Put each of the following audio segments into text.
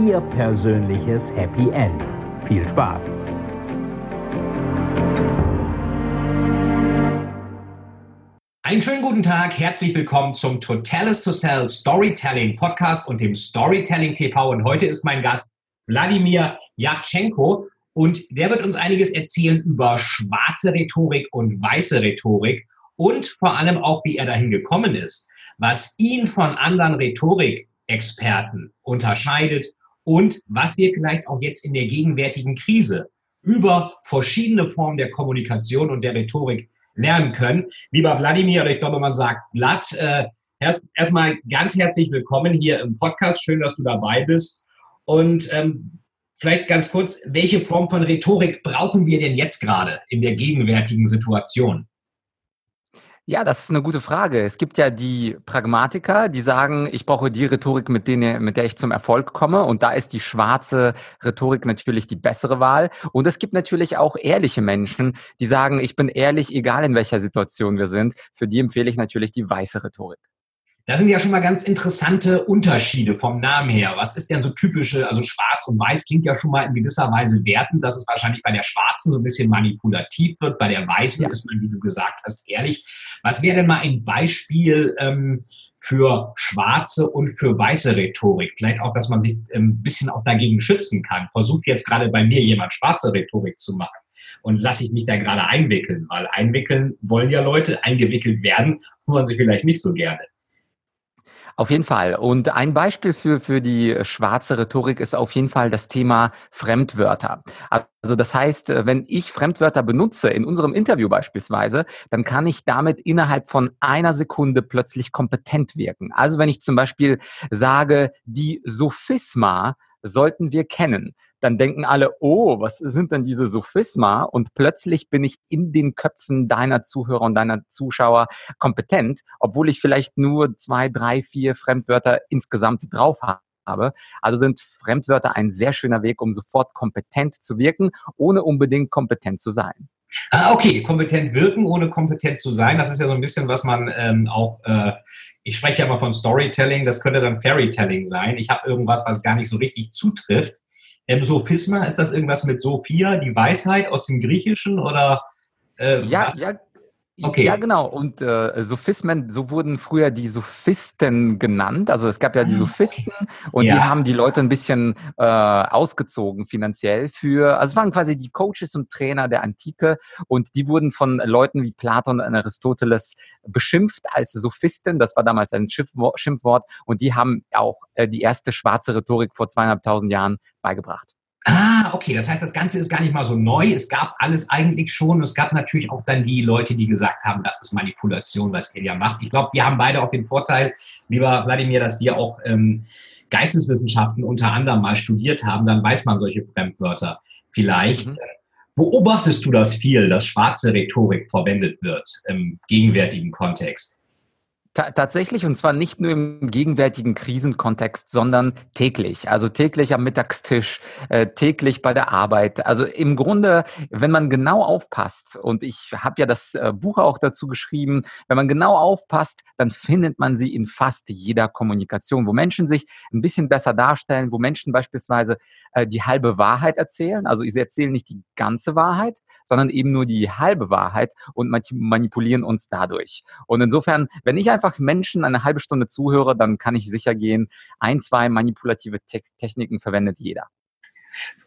Ihr persönliches Happy End. Viel Spaß! Einen schönen guten Tag, herzlich willkommen zum Totalis to Sell Storytelling Podcast und dem Storytelling TV. Und heute ist mein Gast Wladimir Yachtschenko und der wird uns einiges erzählen über schwarze Rhetorik und weiße Rhetorik und vor allem auch, wie er dahin gekommen ist, was ihn von anderen Rhetorikexperten unterscheidet und was wir vielleicht auch jetzt in der gegenwärtigen Krise über verschiedene Formen der Kommunikation und der Rhetorik lernen können. Lieber Wladimir, oder ich glaube, man sagt Vlad, äh, erst erstmal ganz herzlich willkommen hier im Podcast. Schön, dass du dabei bist. Und ähm, vielleicht ganz kurz, welche Form von Rhetorik brauchen wir denn jetzt gerade in der gegenwärtigen Situation? Ja, das ist eine gute Frage. Es gibt ja die Pragmatiker, die sagen, ich brauche die Rhetorik, mit, denen, mit der ich zum Erfolg komme. Und da ist die schwarze Rhetorik natürlich die bessere Wahl. Und es gibt natürlich auch ehrliche Menschen, die sagen, ich bin ehrlich, egal in welcher Situation wir sind. Für die empfehle ich natürlich die weiße Rhetorik. Da sind ja schon mal ganz interessante Unterschiede vom Namen her. Was ist denn so typische, also schwarz und weiß klingt ja schon mal in gewisser Weise wertend, dass es wahrscheinlich bei der schwarzen so ein bisschen manipulativ wird, bei der weißen ja. ist man, wie du gesagt hast, ehrlich. Was wäre denn mal ein Beispiel ähm, für schwarze und für weiße Rhetorik? Vielleicht auch, dass man sich ein bisschen auch dagegen schützen kann. Versucht jetzt gerade bei mir jemand schwarze Rhetorik zu machen und lasse ich mich da gerade einwickeln, weil einwickeln wollen ja Leute, eingewickelt werden, wollen sie vielleicht nicht so gerne. Auf jeden Fall. Und ein Beispiel für, für die schwarze Rhetorik ist auf jeden Fall das Thema Fremdwörter. Also das heißt, wenn ich Fremdwörter benutze, in unserem Interview beispielsweise, dann kann ich damit innerhalb von einer Sekunde plötzlich kompetent wirken. Also wenn ich zum Beispiel sage, die Sophisma sollten wir kennen, dann denken alle, oh, was sind denn diese Sophisma? Und plötzlich bin ich in den Köpfen deiner Zuhörer und deiner Zuschauer kompetent, obwohl ich vielleicht nur zwei, drei, vier Fremdwörter insgesamt drauf habe. Also sind Fremdwörter ein sehr schöner Weg, um sofort kompetent zu wirken, ohne unbedingt kompetent zu sein. Ah, okay, kompetent wirken, ohne kompetent zu sein. Das ist ja so ein bisschen, was man ähm, auch, äh, ich spreche ja mal von Storytelling, das könnte dann Fairytelling sein. Ich habe irgendwas, was gar nicht so richtig zutrifft. Ähm, Sophisma, ist das irgendwas mit Sophia, die Weisheit aus dem Griechischen oder? Äh, ja, was? ja, Okay. Ja, genau. Und äh, Sophismen, so wurden früher die Sophisten genannt. Also es gab ja die ah, Sophisten und ja. die haben die Leute ein bisschen äh, ausgezogen finanziell für, also es waren quasi die Coaches und Trainer der Antike und die wurden von Leuten wie Platon und Aristoteles beschimpft als Sophisten. Das war damals ein Schimpfwort und die haben auch äh, die erste schwarze Rhetorik vor zweieinhalbtausend Jahren beigebracht. Ah, okay. Das heißt, das Ganze ist gar nicht mal so neu. Es gab alles eigentlich schon. Es gab natürlich auch dann die Leute, die gesagt haben, das ist Manipulation, was Elia macht. Ich glaube, wir haben beide auch den Vorteil, lieber Wladimir, dass wir auch ähm, Geisteswissenschaften unter anderem mal studiert haben. Dann weiß man solche Fremdwörter vielleicht. Mhm. Beobachtest du das viel, dass schwarze Rhetorik verwendet wird im gegenwärtigen Kontext? Tatsächlich, und zwar nicht nur im gegenwärtigen Krisenkontext, sondern täglich. Also täglich am Mittagstisch, äh, täglich bei der Arbeit. Also im Grunde, wenn man genau aufpasst, und ich habe ja das äh, Buch auch dazu geschrieben, wenn man genau aufpasst, dann findet man sie in fast jeder Kommunikation, wo Menschen sich ein bisschen besser darstellen, wo Menschen beispielsweise äh, die halbe Wahrheit erzählen. Also sie erzählen nicht die ganze Wahrheit, sondern eben nur die halbe Wahrheit und manipulieren uns dadurch. Und insofern, wenn ich einfach einfach Menschen eine halbe Stunde zuhöre, dann kann ich sicher gehen, ein, zwei manipulative Te Techniken verwendet jeder.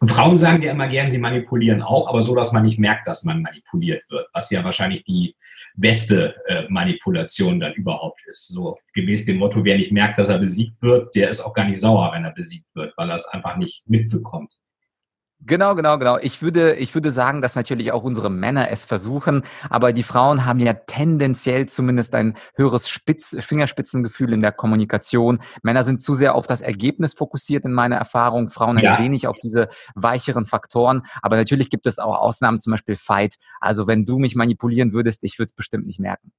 Frauen sagen ja immer gern, sie manipulieren auch, aber so, dass man nicht merkt, dass man manipuliert wird, was ja wahrscheinlich die beste äh, Manipulation dann überhaupt ist. So gemäß dem Motto, wer nicht merkt, dass er besiegt wird, der ist auch gar nicht sauer, wenn er besiegt wird, weil er es einfach nicht mitbekommt. Genau, genau, genau. Ich würde, ich würde sagen, dass natürlich auch unsere Männer es versuchen, aber die Frauen haben ja tendenziell zumindest ein höheres Spitz, Fingerspitzengefühl in der Kommunikation. Männer sind zu sehr auf das Ergebnis fokussiert in meiner Erfahrung, Frauen ja. ein wenig auf diese weicheren Faktoren. Aber natürlich gibt es auch Ausnahmen, zum Beispiel Fight. Also wenn du mich manipulieren würdest, ich würde es bestimmt nicht merken.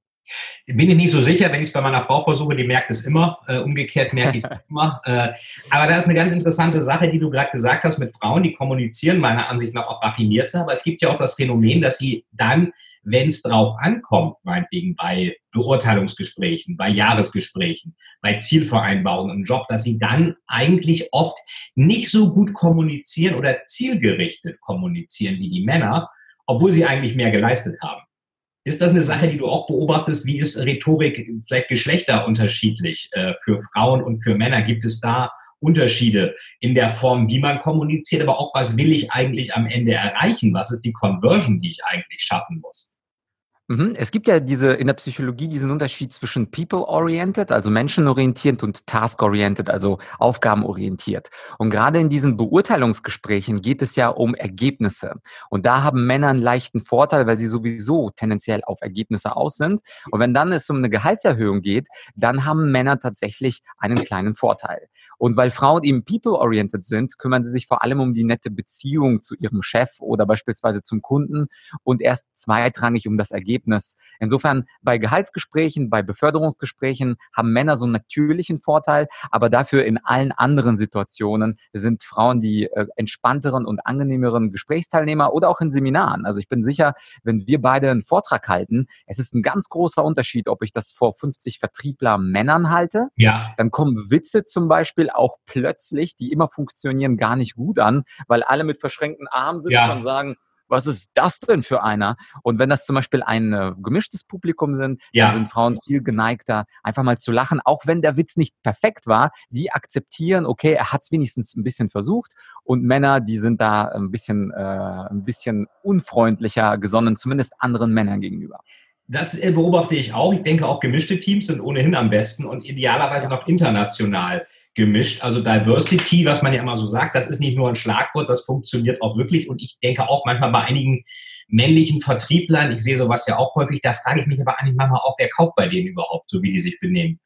Bin ich nicht so sicher, wenn ich es bei meiner Frau versuche, die merkt es immer. Äh, umgekehrt merke ich es immer. Äh, aber da ist eine ganz interessante Sache, die du gerade gesagt hast mit Frauen, die kommunizieren meiner Ansicht nach auch raffinierter. Aber es gibt ja auch das Phänomen, dass sie dann, wenn es drauf ankommt, meinetwegen bei Beurteilungsgesprächen, bei Jahresgesprächen, bei Zielvereinbarungen im Job, dass sie dann eigentlich oft nicht so gut kommunizieren oder zielgerichtet kommunizieren wie die Männer, obwohl sie eigentlich mehr geleistet haben. Ist das eine Sache, die du auch beobachtest? Wie ist Rhetorik vielleicht geschlechterunterschiedlich äh, für Frauen und für Männer? Gibt es da Unterschiede in der Form, wie man kommuniziert, aber auch was will ich eigentlich am Ende erreichen? Was ist die Conversion, die ich eigentlich schaffen muss? Mhm. Es gibt ja diese in der Psychologie diesen Unterschied zwischen people-oriented, also menschenorientiert, und task-oriented, also aufgabenorientiert. Und gerade in diesen Beurteilungsgesprächen geht es ja um Ergebnisse. Und da haben Männer einen leichten Vorteil, weil sie sowieso tendenziell auf Ergebnisse aus sind. Und wenn dann es um eine Gehaltserhöhung geht, dann haben Männer tatsächlich einen kleinen Vorteil. Und weil Frauen eben people-oriented sind, kümmern sie sich vor allem um die nette Beziehung zu ihrem Chef oder beispielsweise zum Kunden und erst zweitrangig um das Ergebnis. Insofern bei Gehaltsgesprächen, bei Beförderungsgesprächen haben Männer so einen natürlichen Vorteil, aber dafür in allen anderen Situationen sind Frauen die äh, entspannteren und angenehmeren Gesprächsteilnehmer oder auch in Seminaren. Also ich bin sicher, wenn wir beide einen Vortrag halten, es ist ein ganz großer Unterschied, ob ich das vor 50 Vertriebler Männern halte. Ja. Dann kommen Witze zum Beispiel auch plötzlich, die immer funktionieren, gar nicht gut an, weil alle mit verschränkten Armen sitzen ja. und sagen, was ist das denn für einer? Und wenn das zum Beispiel ein äh, gemischtes Publikum sind, ja. dann sind Frauen viel geneigter, einfach mal zu lachen, auch wenn der Witz nicht perfekt war. Die akzeptieren, okay, er hat es wenigstens ein bisschen versucht. Und Männer, die sind da ein bisschen, äh, ein bisschen unfreundlicher gesonnen, zumindest anderen Männern gegenüber. Das äh, beobachte ich auch. Ich denke auch gemischte Teams sind ohnehin am besten und idealerweise noch international gemischt. Also Diversity, was man ja immer so sagt, das ist nicht nur ein Schlagwort, das funktioniert auch wirklich. Und ich denke auch manchmal bei einigen männlichen Vertrieblern, ich sehe sowas ja auch häufig, da frage ich mich aber eigentlich manchmal auch, wer kauft bei denen überhaupt, so wie die sich benehmen.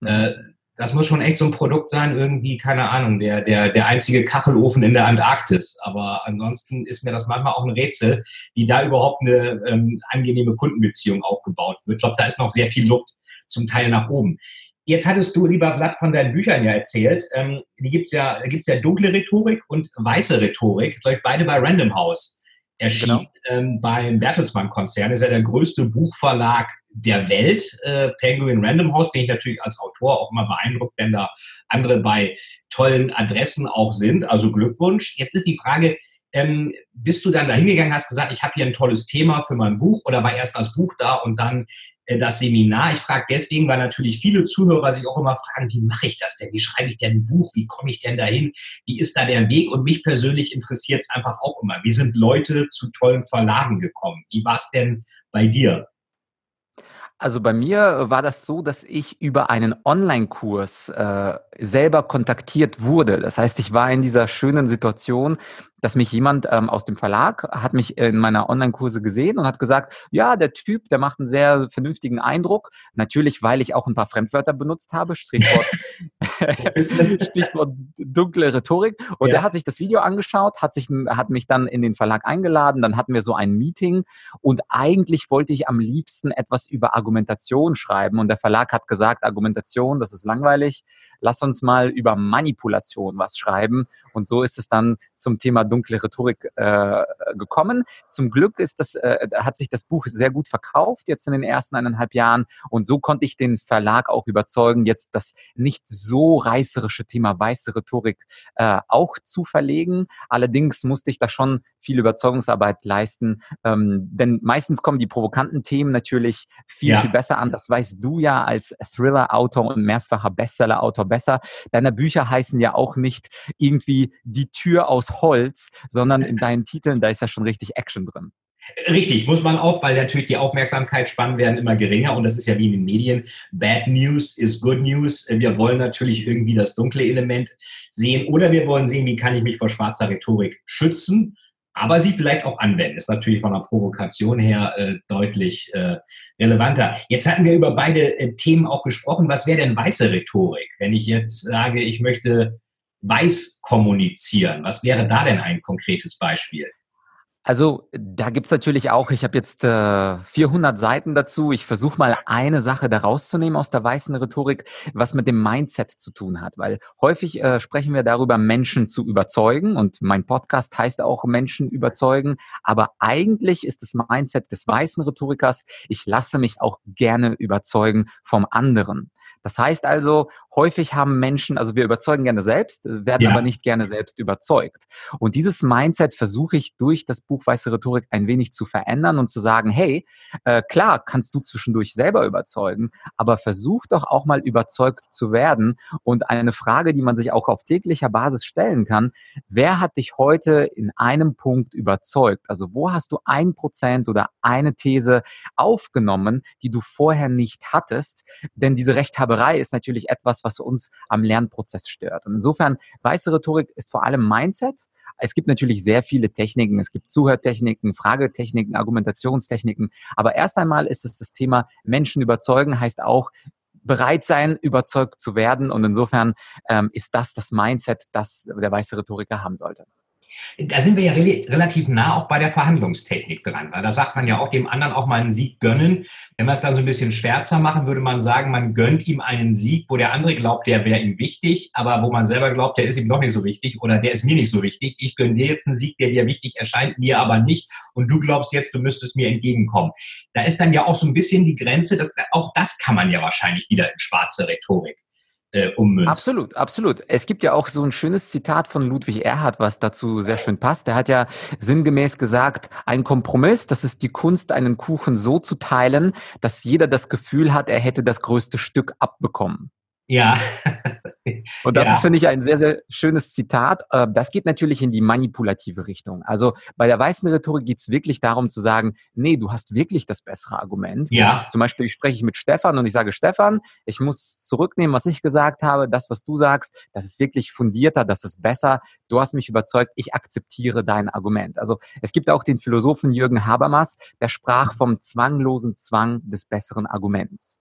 Mhm. Das muss schon echt so ein Produkt sein, irgendwie, keine Ahnung, der, der, der einzige Kachelofen in der Antarktis. Aber ansonsten ist mir das manchmal auch ein Rätsel, wie da überhaupt eine ähm, angenehme Kundenbeziehung aufgebaut wird. Ich glaube, da ist noch sehr viel Luft zum Teil nach oben. Jetzt hattest du, lieber Vlad, von deinen Büchern ja erzählt. Ähm, die gibt's ja, da gibt's ja dunkle Rhetorik und weiße Rhetorik, glaube beide bei Random House erschienen. Genau. Ähm, beim Bertelsmann-Konzern ist ja der größte Buchverlag der Welt. Äh, Penguin Random House bin ich natürlich als Autor auch immer beeindruckt, wenn da andere bei tollen Adressen auch sind. Also Glückwunsch. Jetzt ist die Frage, ähm, bist du dann da hingegangen, hast gesagt, ich habe hier ein tolles Thema für mein Buch oder war erst das Buch da und dann das Seminar. Ich frage deswegen, weil natürlich viele Zuhörer sich auch immer fragen, wie mache ich das denn? Wie schreibe ich denn ein Buch? Wie komme ich denn dahin? Wie ist da der Weg? Und mich persönlich interessiert es einfach auch immer. Wie sind Leute zu tollen Verlagen gekommen? Wie war es denn bei dir? Also bei mir war das so, dass ich über einen Online-Kurs äh, selber kontaktiert wurde. Das heißt, ich war in dieser schönen Situation, dass mich jemand ähm, aus dem Verlag hat mich in meiner Online-Kurse gesehen und hat gesagt, ja, der Typ, der macht einen sehr vernünftigen Eindruck. Natürlich, weil ich auch ein paar Fremdwörter benutzt habe, Stichwort, Stichwort dunkle Rhetorik. Und ja. der hat sich das Video angeschaut, hat, sich, hat mich dann in den Verlag eingeladen, dann hatten wir so ein Meeting und eigentlich wollte ich am liebsten etwas über Argumentation schreiben und der Verlag hat gesagt, Argumentation, das ist langweilig, lass uns mal über Manipulation was schreiben. Und so ist es dann zum Thema dunkle Rhetorik äh, gekommen. Zum Glück ist das, äh, hat sich das Buch sehr gut verkauft jetzt in den ersten eineinhalb Jahren. Und so konnte ich den Verlag auch überzeugen, jetzt das nicht so reißerische Thema weiße Rhetorik äh, auch zu verlegen. Allerdings musste ich da schon viel Überzeugungsarbeit leisten, ähm, denn meistens kommen die provokanten Themen natürlich viel, ja. viel besser an. Das weißt du ja als Thriller-Autor und mehrfacher Bestseller-Autor besser. Deine Bücher heißen ja auch nicht irgendwie die Tür aus Holz, sondern in deinen Titeln, da ist ja schon richtig Action drin. Richtig, muss man auch, weil natürlich die Aufmerksamkeitsspannen werden immer geringer und das ist ja wie in den Medien. Bad News is good news. Wir wollen natürlich irgendwie das dunkle Element sehen oder wir wollen sehen, wie kann ich mich vor schwarzer Rhetorik schützen, aber sie vielleicht auch anwenden. Ist natürlich von der Provokation her äh, deutlich äh, relevanter. Jetzt hatten wir über beide äh, Themen auch gesprochen. Was wäre denn weiße Rhetorik? Wenn ich jetzt sage, ich möchte weiß kommunizieren, was wäre da denn ein konkretes Beispiel? Also da gibt's natürlich auch, ich habe jetzt äh, 400 Seiten dazu. Ich versuche mal eine Sache da rauszunehmen aus der weißen Rhetorik, was mit dem Mindset zu tun hat. Weil häufig äh, sprechen wir darüber, Menschen zu überzeugen. Und mein Podcast heißt auch Menschen überzeugen. Aber eigentlich ist das Mindset des weißen Rhetorikers, ich lasse mich auch gerne überzeugen vom anderen. Das heißt also, häufig haben Menschen, also wir überzeugen gerne selbst, werden ja. aber nicht gerne selbst überzeugt. Und dieses Mindset versuche ich durch das Buch Weiße Rhetorik ein wenig zu verändern und zu sagen, hey, äh, klar, kannst du zwischendurch selber überzeugen, aber versuch doch auch mal überzeugt zu werden. Und eine Frage, die man sich auch auf täglicher Basis stellen kann, wer hat dich heute in einem Punkt überzeugt? Also wo hast du ein Prozent oder eine These aufgenommen, die du vorher nicht hattest? Denn diese Rechthaber Zauberei ist natürlich etwas, was uns am Lernprozess stört. Und insofern, weiße Rhetorik ist vor allem Mindset. Es gibt natürlich sehr viele Techniken. Es gibt Zuhörtechniken, Fragetechniken, Argumentationstechniken. Aber erst einmal ist es das Thema Menschen überzeugen, heißt auch, bereit sein, überzeugt zu werden. Und insofern ähm, ist das das Mindset, das der weiße Rhetoriker haben sollte. Da sind wir ja re relativ nah auch bei der Verhandlungstechnik dran. Weil da sagt man ja auch dem anderen auch mal einen Sieg gönnen. Wenn wir es dann so ein bisschen schwärzer machen, würde man sagen, man gönnt ihm einen Sieg, wo der andere glaubt, der wäre ihm wichtig, aber wo man selber glaubt, der ist ihm doch nicht so wichtig oder der ist mir nicht so wichtig. Ich gönne dir jetzt einen Sieg, der dir wichtig erscheint, mir aber nicht. Und du glaubst jetzt, du müsstest mir entgegenkommen. Da ist dann ja auch so ein bisschen die Grenze, dass auch das kann man ja wahrscheinlich wieder in schwarze Rhetorik äh, ummünzt. Absolut, absolut. Es gibt ja auch so ein schönes Zitat von Ludwig Erhard, was dazu sehr schön passt. Der hat ja sinngemäß gesagt, ein Kompromiss, das ist die Kunst, einen Kuchen so zu teilen, dass jeder das Gefühl hat, er hätte das größte Stück abbekommen. Ja. Und das ja. ist, finde ich, ein sehr, sehr schönes Zitat. Äh, das geht natürlich in die manipulative Richtung. Also bei der weißen Rhetorik geht es wirklich darum zu sagen, nee, du hast wirklich das bessere Argument. Ja. Zum Beispiel spreche ich mit Stefan und ich sage, Stefan, ich muss zurücknehmen, was ich gesagt habe. Das, was du sagst, das ist wirklich fundierter, das ist besser. Du hast mich überzeugt, ich akzeptiere dein Argument. Also es gibt auch den Philosophen Jürgen Habermas, der sprach vom zwanglosen Zwang des besseren Arguments.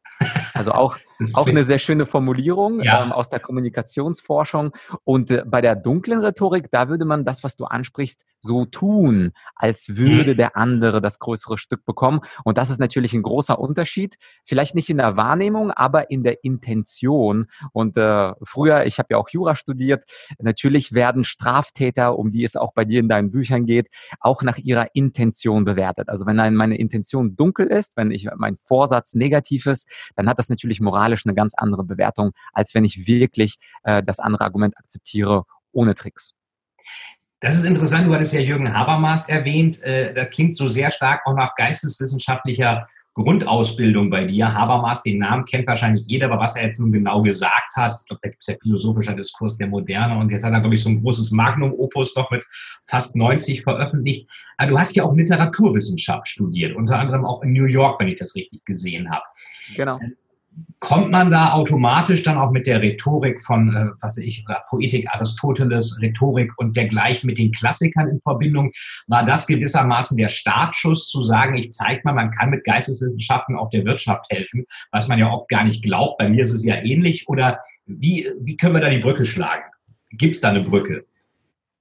Also auch, auch eine sehr schöne Formulierung ja. ähm, aus der Kommunikationsforschung. Und äh, bei der dunklen Rhetorik, da würde man das, was du ansprichst, so tun, als würde mhm. der andere das größere Stück bekommen. Und das ist natürlich ein großer Unterschied. Vielleicht nicht in der Wahrnehmung, aber in der Intention. Und äh, früher, ich habe ja auch Jura studiert, natürlich werden Straftäter, um die es auch bei dir in deinen Büchern geht, auch nach ihrer Intention bewertet. Also wenn meine Intention dunkel ist, wenn ich mein Vorsatz negativ ist, dann hat das natürlich moralisch eine ganz andere Bewertung, als wenn ich wirklich äh, das andere Argument akzeptiere ohne Tricks. Das ist interessant, du hattest ja Jürgen Habermas erwähnt. Äh, das klingt so sehr stark auch nach geisteswissenschaftlicher Grundausbildung bei dir. Habermas, den Namen kennt wahrscheinlich jeder, aber was er jetzt nun genau gesagt hat, ich glaube, da gibt es ja philosophischer Diskurs der Moderne und jetzt hat er, glaube ich, so ein großes Magnum-Opus noch mit fast 90 veröffentlicht. Aber du hast ja auch Literaturwissenschaft studiert, unter anderem auch in New York, wenn ich das richtig gesehen habe. Genau kommt man da automatisch dann auch mit der Rhetorik von, äh, was ich, Poetik Aristoteles, Rhetorik und dergleichen mit den Klassikern in Verbindung? War das gewissermaßen der Startschuss zu sagen, ich zeige mal, man kann mit Geisteswissenschaften auch der Wirtschaft helfen, was man ja oft gar nicht glaubt. Bei mir ist es ja ähnlich. Oder wie, wie können wir da die Brücke schlagen? Gibt es da eine Brücke?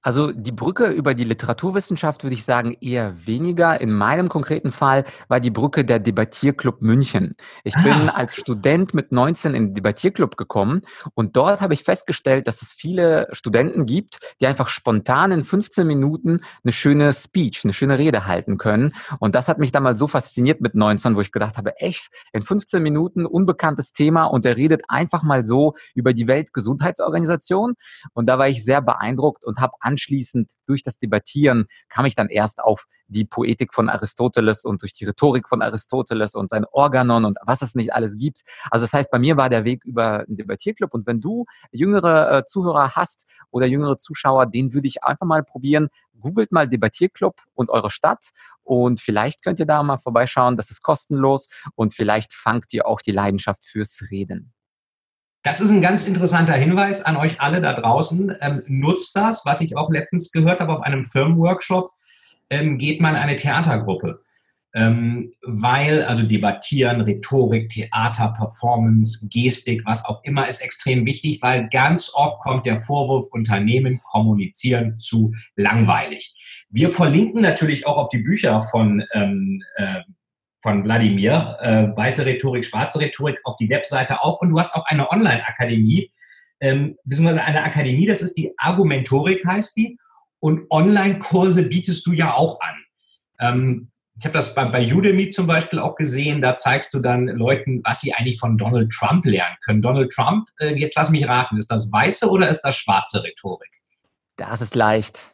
Also die Brücke über die Literaturwissenschaft würde ich sagen eher weniger. In meinem konkreten Fall war die Brücke der Debattierclub München. Ich ah. bin als Student mit 19 in den Debattierclub gekommen und dort habe ich festgestellt, dass es viele Studenten gibt, die einfach spontan in 15 Minuten eine schöne Speech, eine schöne Rede halten können. Und das hat mich damals so fasziniert mit 19, wo ich gedacht habe, echt, in 15 Minuten unbekanntes Thema und er redet einfach mal so über die Weltgesundheitsorganisation. Und da war ich sehr beeindruckt und habe anschließend durch das Debattieren kam ich dann erst auf die Poetik von Aristoteles und durch die Rhetorik von Aristoteles und sein Organon und was es nicht alles gibt. Also das heißt, bei mir war der Weg über einen Debattierclub und wenn du jüngere äh, Zuhörer hast oder jüngere Zuschauer, den würde ich einfach mal probieren, googelt mal Debattierclub und eure Stadt und vielleicht könnt ihr da mal vorbeischauen. Das ist kostenlos und vielleicht fangt ihr auch die Leidenschaft fürs Reden. Das ist ein ganz interessanter Hinweis an euch alle da draußen. Ähm, nutzt das, was ich auch letztens gehört habe auf einem Firmenworkshop. Ähm, geht mal in eine Theatergruppe. Ähm, weil, also debattieren, Rhetorik, Theater, Performance, Gestik, was auch immer, ist extrem wichtig, weil ganz oft kommt der Vorwurf, Unternehmen kommunizieren zu langweilig. Wir verlinken natürlich auch auf die Bücher von ähm, äh, von Wladimir, äh, weiße Rhetorik, schwarze Rhetorik, auf die Webseite auch. Und du hast auch eine Online-Akademie, ähm, beziehungsweise eine Akademie, das ist die Argumentorik, heißt die. Und Online-Kurse bietest du ja auch an. Ähm, ich habe das bei, bei Udemy zum Beispiel auch gesehen, da zeigst du dann Leuten, was sie eigentlich von Donald Trump lernen können. Donald Trump, äh, jetzt lass mich raten, ist das weiße oder ist das schwarze Rhetorik? Das ist leicht.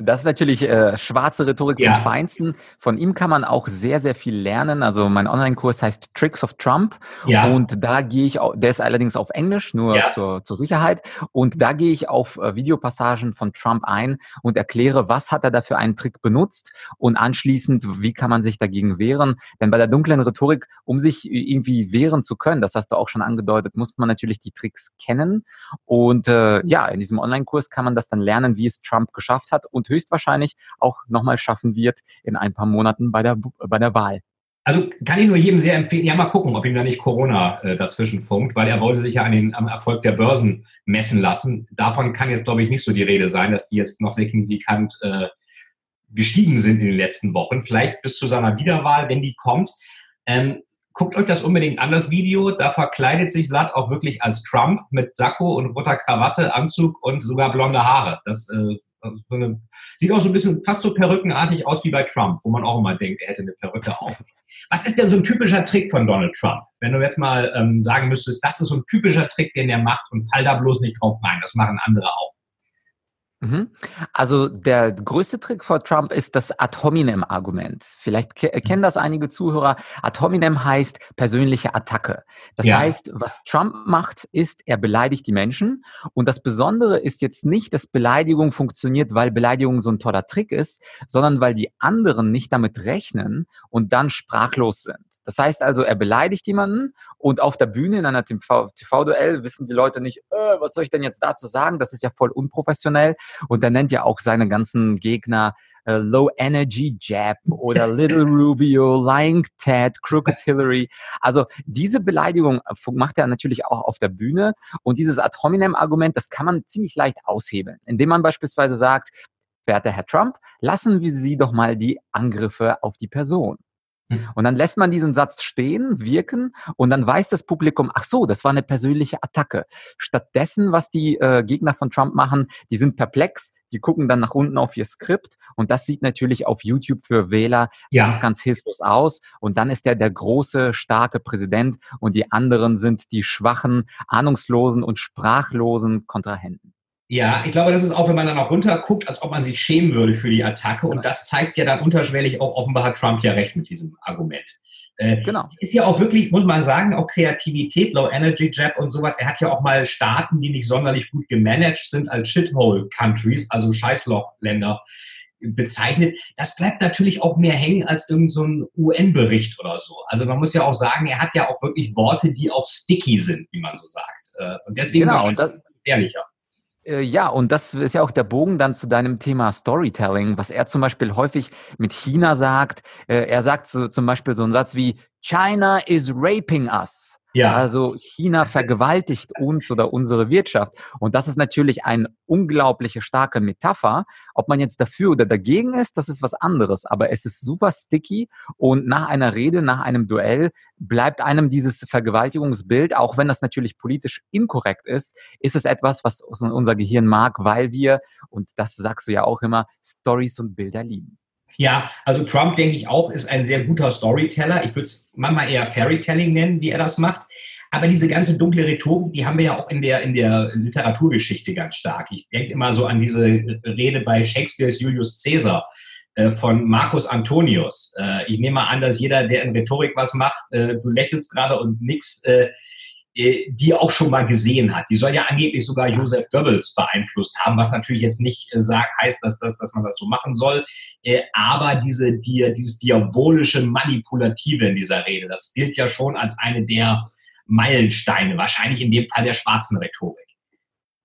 Das ist natürlich äh, schwarze Rhetorik ja. vom Feinsten. Von ihm kann man auch sehr, sehr viel lernen. Also mein Online-Kurs heißt Tricks of Trump. Ja. Und da gehe ich, auch, der ist allerdings auf Englisch, nur ja. zur, zur Sicherheit. Und da gehe ich auf äh, Videopassagen von Trump ein und erkläre, was hat er da für einen Trick benutzt und anschließend, wie kann man sich dagegen wehren. Denn bei der dunklen Rhetorik, um sich irgendwie wehren zu können, das hast du auch schon angedeutet, muss man natürlich die Tricks kennen. Und äh, ja, in diesem Online-Kurs kann man das dann lernen, wie es Trump geschafft hat und höchstwahrscheinlich auch nochmal schaffen wird in ein paar Monaten bei der, bei der Wahl. Also kann ich nur jedem sehr empfehlen, ja mal gucken, ob ihm da nicht Corona äh, dazwischen funkt, weil er wollte sich ja an den, am Erfolg der Börsen messen lassen. Davon kann jetzt, glaube ich, nicht so die Rede sein, dass die jetzt noch signifikant äh, gestiegen sind in den letzten Wochen. Vielleicht bis zu seiner Wiederwahl, wenn die kommt. Ähm, guckt euch das unbedingt an, das Video. Da verkleidet sich Vlad auch wirklich als Trump mit Sakko und roter Krawatte, Anzug und sogar blonde Haare. Das äh, also so eine, sieht auch so ein bisschen fast so perückenartig aus wie bei Trump, wo man auch immer denkt, er hätte eine Perücke auf. Was ist denn so ein typischer Trick von Donald Trump? Wenn du jetzt mal ähm, sagen müsstest, das ist so ein typischer Trick, den er macht und fall da bloß nicht drauf rein. Das machen andere auch. Mhm. Also der größte Trick vor Trump ist das Ad hominem-Argument. Vielleicht ke mhm. kennen das einige Zuhörer. Ad hominem heißt persönliche Attacke. Das ja. heißt, was Trump macht, ist, er beleidigt die Menschen. Und das Besondere ist jetzt nicht, dass Beleidigung funktioniert, weil Beleidigung so ein toller Trick ist, sondern weil die anderen nicht damit rechnen und dann sprachlos sind. Das heißt also, er beleidigt jemanden und auf der Bühne in einer TV-Duell wissen die Leute nicht, äh, was soll ich denn jetzt dazu sagen? Das ist ja voll unprofessionell. Und er nennt ja auch seine ganzen Gegner äh, Low Energy Jab oder Little Rubio, Lying Ted, Crooked Hillary. Also diese Beleidigung äh, macht er natürlich auch auf der Bühne. Und dieses Ad hominem Argument, das kann man ziemlich leicht aushebeln, indem man beispielsweise sagt, werter Herr Trump, lassen wir Sie doch mal die Angriffe auf die Person. Hm. Und dann lässt man diesen Satz stehen, wirken und dann weiß das Publikum, ach so, das war eine persönliche Attacke. Stattdessen, was die äh, Gegner von Trump machen, die sind perplex, die gucken dann nach unten auf ihr Skript und das sieht natürlich auf YouTube für Wähler ja. ganz, ganz hilflos aus. Und dann ist er der große, starke Präsident und die anderen sind die schwachen, ahnungslosen und sprachlosen Kontrahenten. Ja, ich glaube, das ist auch, wenn man dann auch runterguckt, als ob man sich schämen würde für die Attacke. Und das zeigt ja dann unterschwellig auch, offenbar hat Trump ja recht mit diesem Argument. Äh, genau. Ist ja auch wirklich, muss man sagen, auch Kreativität, Low Energy Jab und sowas. Er hat ja auch mal Staaten, die nicht sonderlich gut gemanagt sind, als Shithole Countries, also Scheißlochländer bezeichnet. Das bleibt natürlich auch mehr hängen als irgendein so UN-Bericht oder so. Also man muss ja auch sagen, er hat ja auch wirklich Worte, die auch sticky sind, wie man so sagt. Äh, und deswegen genau, und das, gefährlicher. Äh, ja, und das ist ja auch der Bogen dann zu deinem Thema Storytelling, was er zum Beispiel häufig mit China sagt. Äh, er sagt so, zum Beispiel so einen Satz wie China is raping us. Ja. Also China vergewaltigt uns oder unsere Wirtschaft. Und das ist natürlich eine unglaubliche starke Metapher. Ob man jetzt dafür oder dagegen ist, das ist was anderes. Aber es ist super sticky und nach einer Rede, nach einem Duell bleibt einem dieses Vergewaltigungsbild, auch wenn das natürlich politisch inkorrekt ist, ist es etwas, was unser Gehirn mag, weil wir, und das sagst du ja auch immer, Stories und Bilder lieben. Ja, also Trump, denke ich auch, ist ein sehr guter Storyteller. Ich würde es manchmal eher Fairytelling nennen, wie er das macht. Aber diese ganze dunkle Rhetorik, die haben wir ja auch in der, in der Literaturgeschichte ganz stark. Ich denke immer so an diese Rede bei Shakespeares Julius Caesar äh, von Marcus Antonius. Äh, ich nehme mal an, dass jeder, der in Rhetorik was macht, äh, du lächelst gerade und nix, die auch schon mal gesehen hat. Die soll ja angeblich sogar Joseph Goebbels beeinflusst haben, was natürlich jetzt nicht äh, sagt, heißt, dass, dass, dass man das so machen soll. Äh, aber diese, die, dieses diabolische Manipulative in dieser Rede, das gilt ja schon als eine der Meilensteine, wahrscheinlich in dem Fall der schwarzen Rhetorik.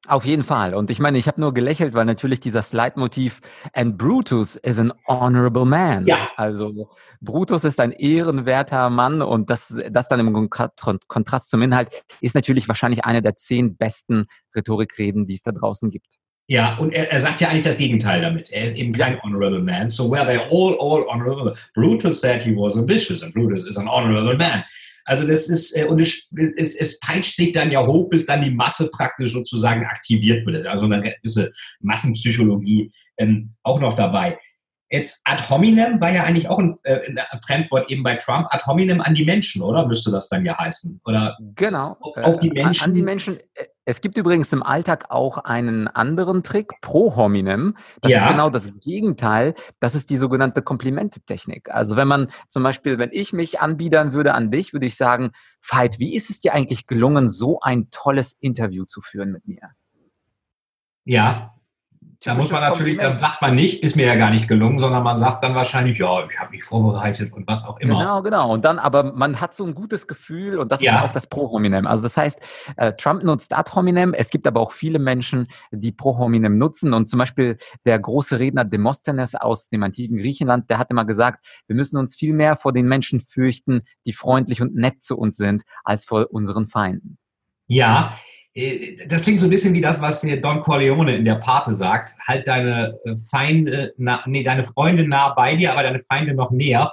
Auf jeden Fall. Und ich meine, ich habe nur gelächelt, weil natürlich dieser Slide-Motiv and Brutus is an honorable man. Ja. Also Brutus ist ein ehrenwerter Mann und das, das dann im Kontrast zum Inhalt ist natürlich wahrscheinlich eine der zehn besten Rhetorikreden, die es da draußen gibt. Ja, und er, er sagt ja eigentlich das Gegenteil damit. Er ist eben kein honorable man. So were they all, all honorable. Brutus said he was ambitious and Brutus is an honorable man. Also das ist, äh, und es, es, es peitscht sich dann ja hoch, bis dann die Masse praktisch sozusagen aktiviert wird. Also eine gewisse Massenpsychologie ähm, auch noch dabei. Jetzt ad hominem war ja eigentlich auch ein, äh, ein, Fremdwort eben bei Trump. Ad hominem an die Menschen, oder? Müsste das dann ja heißen. Oder genau. Auf, auf die Menschen. Äh, an die Menschen. Es gibt übrigens im Alltag auch einen anderen Trick, pro hominem. Das ja. ist genau das Gegenteil. Das ist die sogenannte Komplimentetechnik. Also wenn man zum Beispiel, wenn ich mich anbiedern würde an dich, würde ich sagen, Veit, wie ist es dir eigentlich gelungen, so ein tolles Interview zu führen mit mir? Ja, da muss man natürlich, dann sagt man nicht, ist mir ja gar nicht gelungen, sondern man sagt dann wahrscheinlich, ja, ich habe mich vorbereitet und was auch immer. Genau, genau. Und dann, aber man hat so ein gutes Gefühl und das ja. ist auch das Pro-Hominem. Also das heißt, äh, Trump nutzt ad hominem. Es gibt aber auch viele Menschen, die Pro-Hominem nutzen. Und zum Beispiel der große Redner Demosthenes aus dem antiken Griechenland, der hat immer gesagt, wir müssen uns viel mehr vor den Menschen fürchten, die freundlich und nett zu uns sind, als vor unseren Feinden. Ja, äh, das klingt so ein bisschen wie das, was Don Corleone in der Pate sagt. Halt deine äh, Feinde, na, nee, deine Freunde nah bei dir, aber deine Feinde noch näher.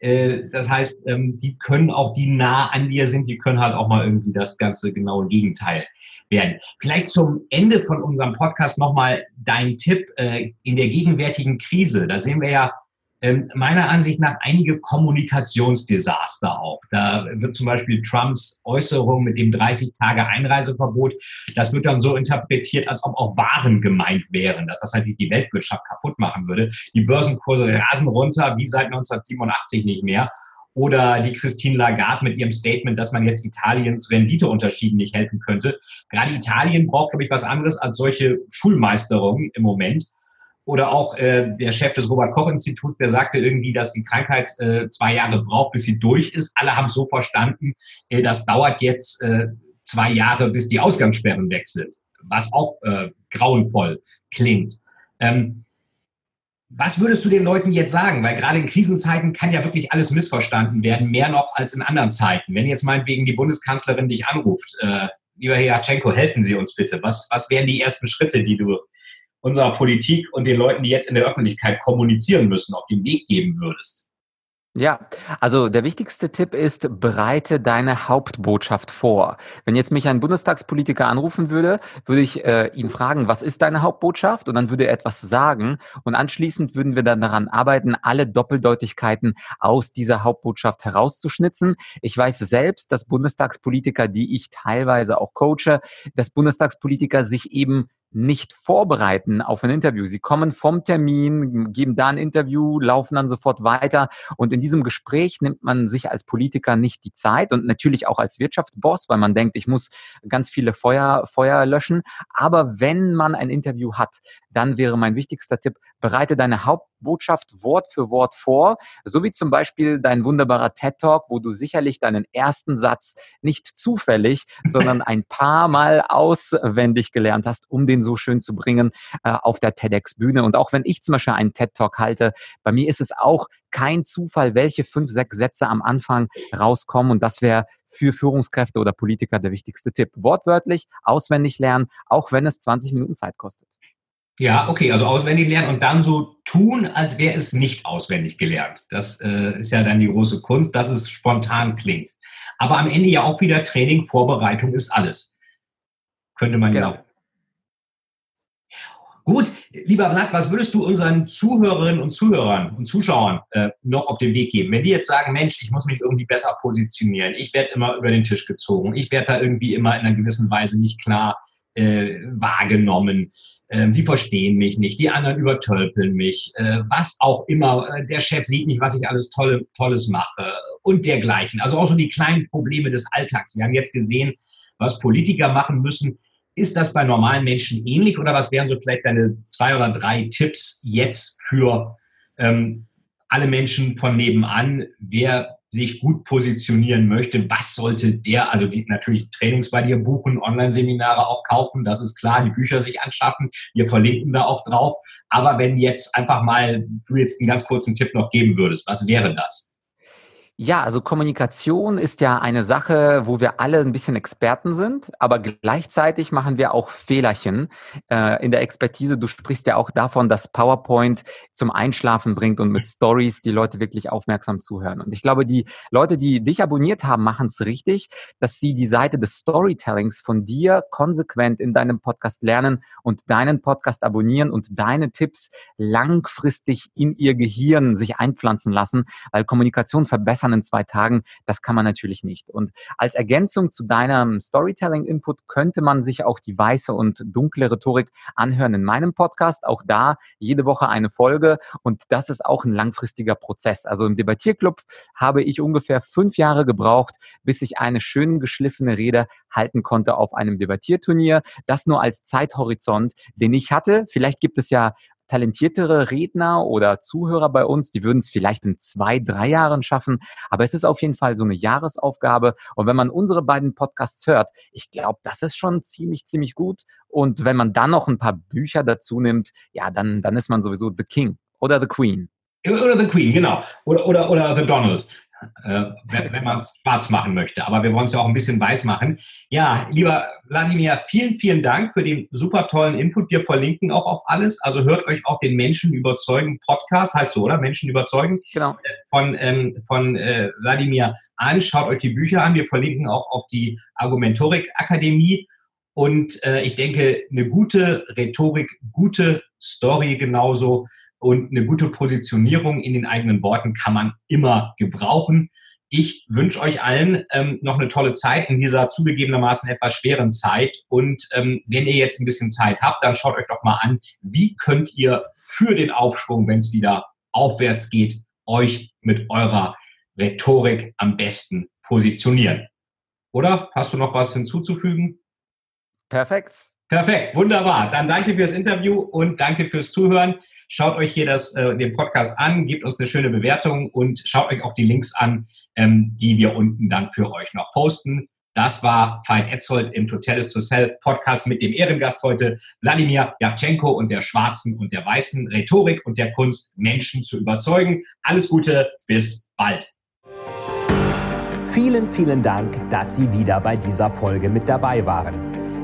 Äh, das heißt, ähm, die können auch, die nah an dir sind, die können halt auch mal irgendwie das ganze genaue Gegenteil werden. Vielleicht zum Ende von unserem Podcast nochmal dein Tipp in der gegenwärtigen Krise. Da sehen wir ja ähm, meiner Ansicht nach einige Kommunikationsdesaster auch. Da wird zum Beispiel Trumps Äußerung mit dem 30 Tage Einreiseverbot, das wird dann so interpretiert, als ob auch Waren gemeint wären, was natürlich die Weltwirtschaft kaputt machen würde. Die Börsenkurse rasen runter, wie seit 1987 nicht mehr. Oder die Christine Lagarde mit ihrem Statement, dass man jetzt Italiens Renditeunterschieden nicht helfen könnte. Gerade Italien braucht, glaube ich, was anderes als solche Schulmeisterungen im Moment. Oder auch äh, der Chef des Robert-Koch-Instituts, der sagte irgendwie, dass die Krankheit äh, zwei Jahre braucht, bis sie durch ist. Alle haben so verstanden, äh, das dauert jetzt äh, zwei Jahre, bis die Ausgangssperren weg. Was auch äh, grauenvoll klingt. Ähm, was würdest du den Leuten jetzt sagen? Weil gerade in Krisenzeiten kann ja wirklich alles missverstanden werden, mehr noch als in anderen Zeiten. Wenn jetzt meinetwegen die Bundeskanzlerin dich anruft, äh, lieber Herr Jatschenko, helfen Sie uns bitte. Was, was wären die ersten Schritte, die du unserer Politik und den Leuten, die jetzt in der Öffentlichkeit kommunizieren müssen, auf den Weg geben würdest? Ja, also der wichtigste Tipp ist, bereite deine Hauptbotschaft vor. Wenn jetzt mich ein Bundestagspolitiker anrufen würde, würde ich äh, ihn fragen, was ist deine Hauptbotschaft? Und dann würde er etwas sagen. Und anschließend würden wir dann daran arbeiten, alle Doppeldeutigkeiten aus dieser Hauptbotschaft herauszuschnitzen. Ich weiß selbst, dass Bundestagspolitiker, die ich teilweise auch coache, dass Bundestagspolitiker sich eben nicht vorbereiten auf ein Interview. Sie kommen vom Termin, geben da ein Interview, laufen dann sofort weiter. Und in diesem Gespräch nimmt man sich als Politiker nicht die Zeit und natürlich auch als Wirtschaftsboss, weil man denkt, ich muss ganz viele Feuer, Feuer löschen. Aber wenn man ein Interview hat, dann wäre mein wichtigster Tipp, bereite deine Hauptbotschaft Wort für Wort vor, so wie zum Beispiel dein wunderbarer TED Talk, wo du sicherlich deinen ersten Satz nicht zufällig, sondern ein paar Mal auswendig gelernt hast, um den so schön zu bringen äh, auf der TEDx-Bühne. Und auch wenn ich zum Beispiel einen TED Talk halte, bei mir ist es auch kein Zufall, welche fünf, sechs Sätze am Anfang rauskommen. Und das wäre für Führungskräfte oder Politiker der wichtigste Tipp. Wortwörtlich, auswendig lernen, auch wenn es 20 Minuten Zeit kostet. Ja, okay, also auswendig lernen und dann so tun, als wäre es nicht auswendig gelernt. Das äh, ist ja dann die große Kunst, dass es spontan klingt. Aber am Ende ja auch wieder Training, Vorbereitung ist alles. Könnte man genau. ja. Gut, lieber Vlad, was würdest du unseren Zuhörerinnen und Zuhörern und Zuschauern äh, noch auf den Weg geben? Wenn die jetzt sagen, Mensch, ich muss mich irgendwie besser positionieren, ich werde immer über den Tisch gezogen, ich werde da irgendwie immer in einer gewissen Weise nicht klar äh, wahrgenommen äh, die verstehen mich nicht, die anderen übertölpeln mich, äh, was auch immer, äh, der Chef sieht nicht, was ich alles Tolle, Tolles mache und dergleichen. Also auch so die kleinen Probleme des Alltags. Wir haben jetzt gesehen, was Politiker machen müssen. Ist das bei normalen Menschen ähnlich oder was wären so vielleicht deine zwei oder drei Tipps jetzt für ähm, alle Menschen von nebenan, wer sich gut positionieren möchte, was sollte der, also die, natürlich Trainings bei dir buchen, Online-Seminare auch kaufen, das ist klar, die Bücher sich anschaffen, wir verlinken da auch drauf. Aber wenn jetzt einfach mal du jetzt einen ganz kurzen Tipp noch geben würdest, was wäre das? Ja, also Kommunikation ist ja eine Sache, wo wir alle ein bisschen Experten sind, aber gleichzeitig machen wir auch Fehlerchen äh, in der Expertise. Du sprichst ja auch davon, dass PowerPoint zum Einschlafen bringt und mit Stories die Leute wirklich aufmerksam zuhören. Und ich glaube, die Leute, die dich abonniert haben, machen es richtig, dass sie die Seite des Storytellings von dir konsequent in deinem Podcast lernen und deinen Podcast abonnieren und deine Tipps langfristig in ihr Gehirn sich einpflanzen lassen, weil Kommunikation verbessert verbessern in zwei Tagen, das kann man natürlich nicht. Und als Ergänzung zu deinem Storytelling-Input könnte man sich auch die weiße und dunkle Rhetorik anhören in meinem Podcast. Auch da jede Woche eine Folge und das ist auch ein langfristiger Prozess. Also im Debattierclub habe ich ungefähr fünf Jahre gebraucht, bis ich eine schön geschliffene Rede halten konnte auf einem Debattierturnier. Das nur als Zeithorizont, den ich hatte. Vielleicht gibt es ja talentiertere Redner oder Zuhörer bei uns, die würden es vielleicht in zwei, drei Jahren schaffen. Aber es ist auf jeden Fall so eine Jahresaufgabe. Und wenn man unsere beiden Podcasts hört, ich glaube, das ist schon ziemlich, ziemlich gut. Und wenn man dann noch ein paar Bücher dazu nimmt, ja, dann, dann ist man sowieso the King oder the Queen. Oder The Queen, genau. Oder, oder, oder The Donald äh, wenn, man es schwarz machen möchte. Aber wir wollen es ja auch ein bisschen weiß machen. Ja, lieber Wladimir, vielen, vielen Dank für den super tollen Input. Wir verlinken auch auf alles. Also hört euch auch den Menschen überzeugen Podcast, heißt so, oder? Menschen überzeugen. Genau. Äh, von, ähm, von äh, Wladimir an. Schaut euch die Bücher an. Wir verlinken auch auf die Argumentorik Akademie. Und äh, ich denke, eine gute Rhetorik, gute Story genauso und eine gute Positionierung in den eigenen Worten kann man immer gebrauchen. Ich wünsche euch allen ähm, noch eine tolle Zeit in dieser zugegebenermaßen etwas schweren Zeit. Und ähm, wenn ihr jetzt ein bisschen Zeit habt, dann schaut euch doch mal an, wie könnt ihr für den Aufschwung, wenn es wieder aufwärts geht, euch mit eurer Rhetorik am besten positionieren. Oder hast du noch was hinzuzufügen? Perfekt. Perfekt, wunderbar. Dann danke fürs Interview und danke fürs Zuhören. Schaut euch hier das, äh, den Podcast an, gebt uns eine schöne Bewertung und schaut euch auch die Links an, ähm, die wir unten dann für euch noch posten. Das war Veit Etzold im Totalis to Sell Podcast mit dem Ehrengast heute, Wladimir Yachtschenko und der schwarzen und der weißen Rhetorik und der Kunst, Menschen zu überzeugen. Alles Gute, bis bald. Vielen, vielen Dank, dass Sie wieder bei dieser Folge mit dabei waren.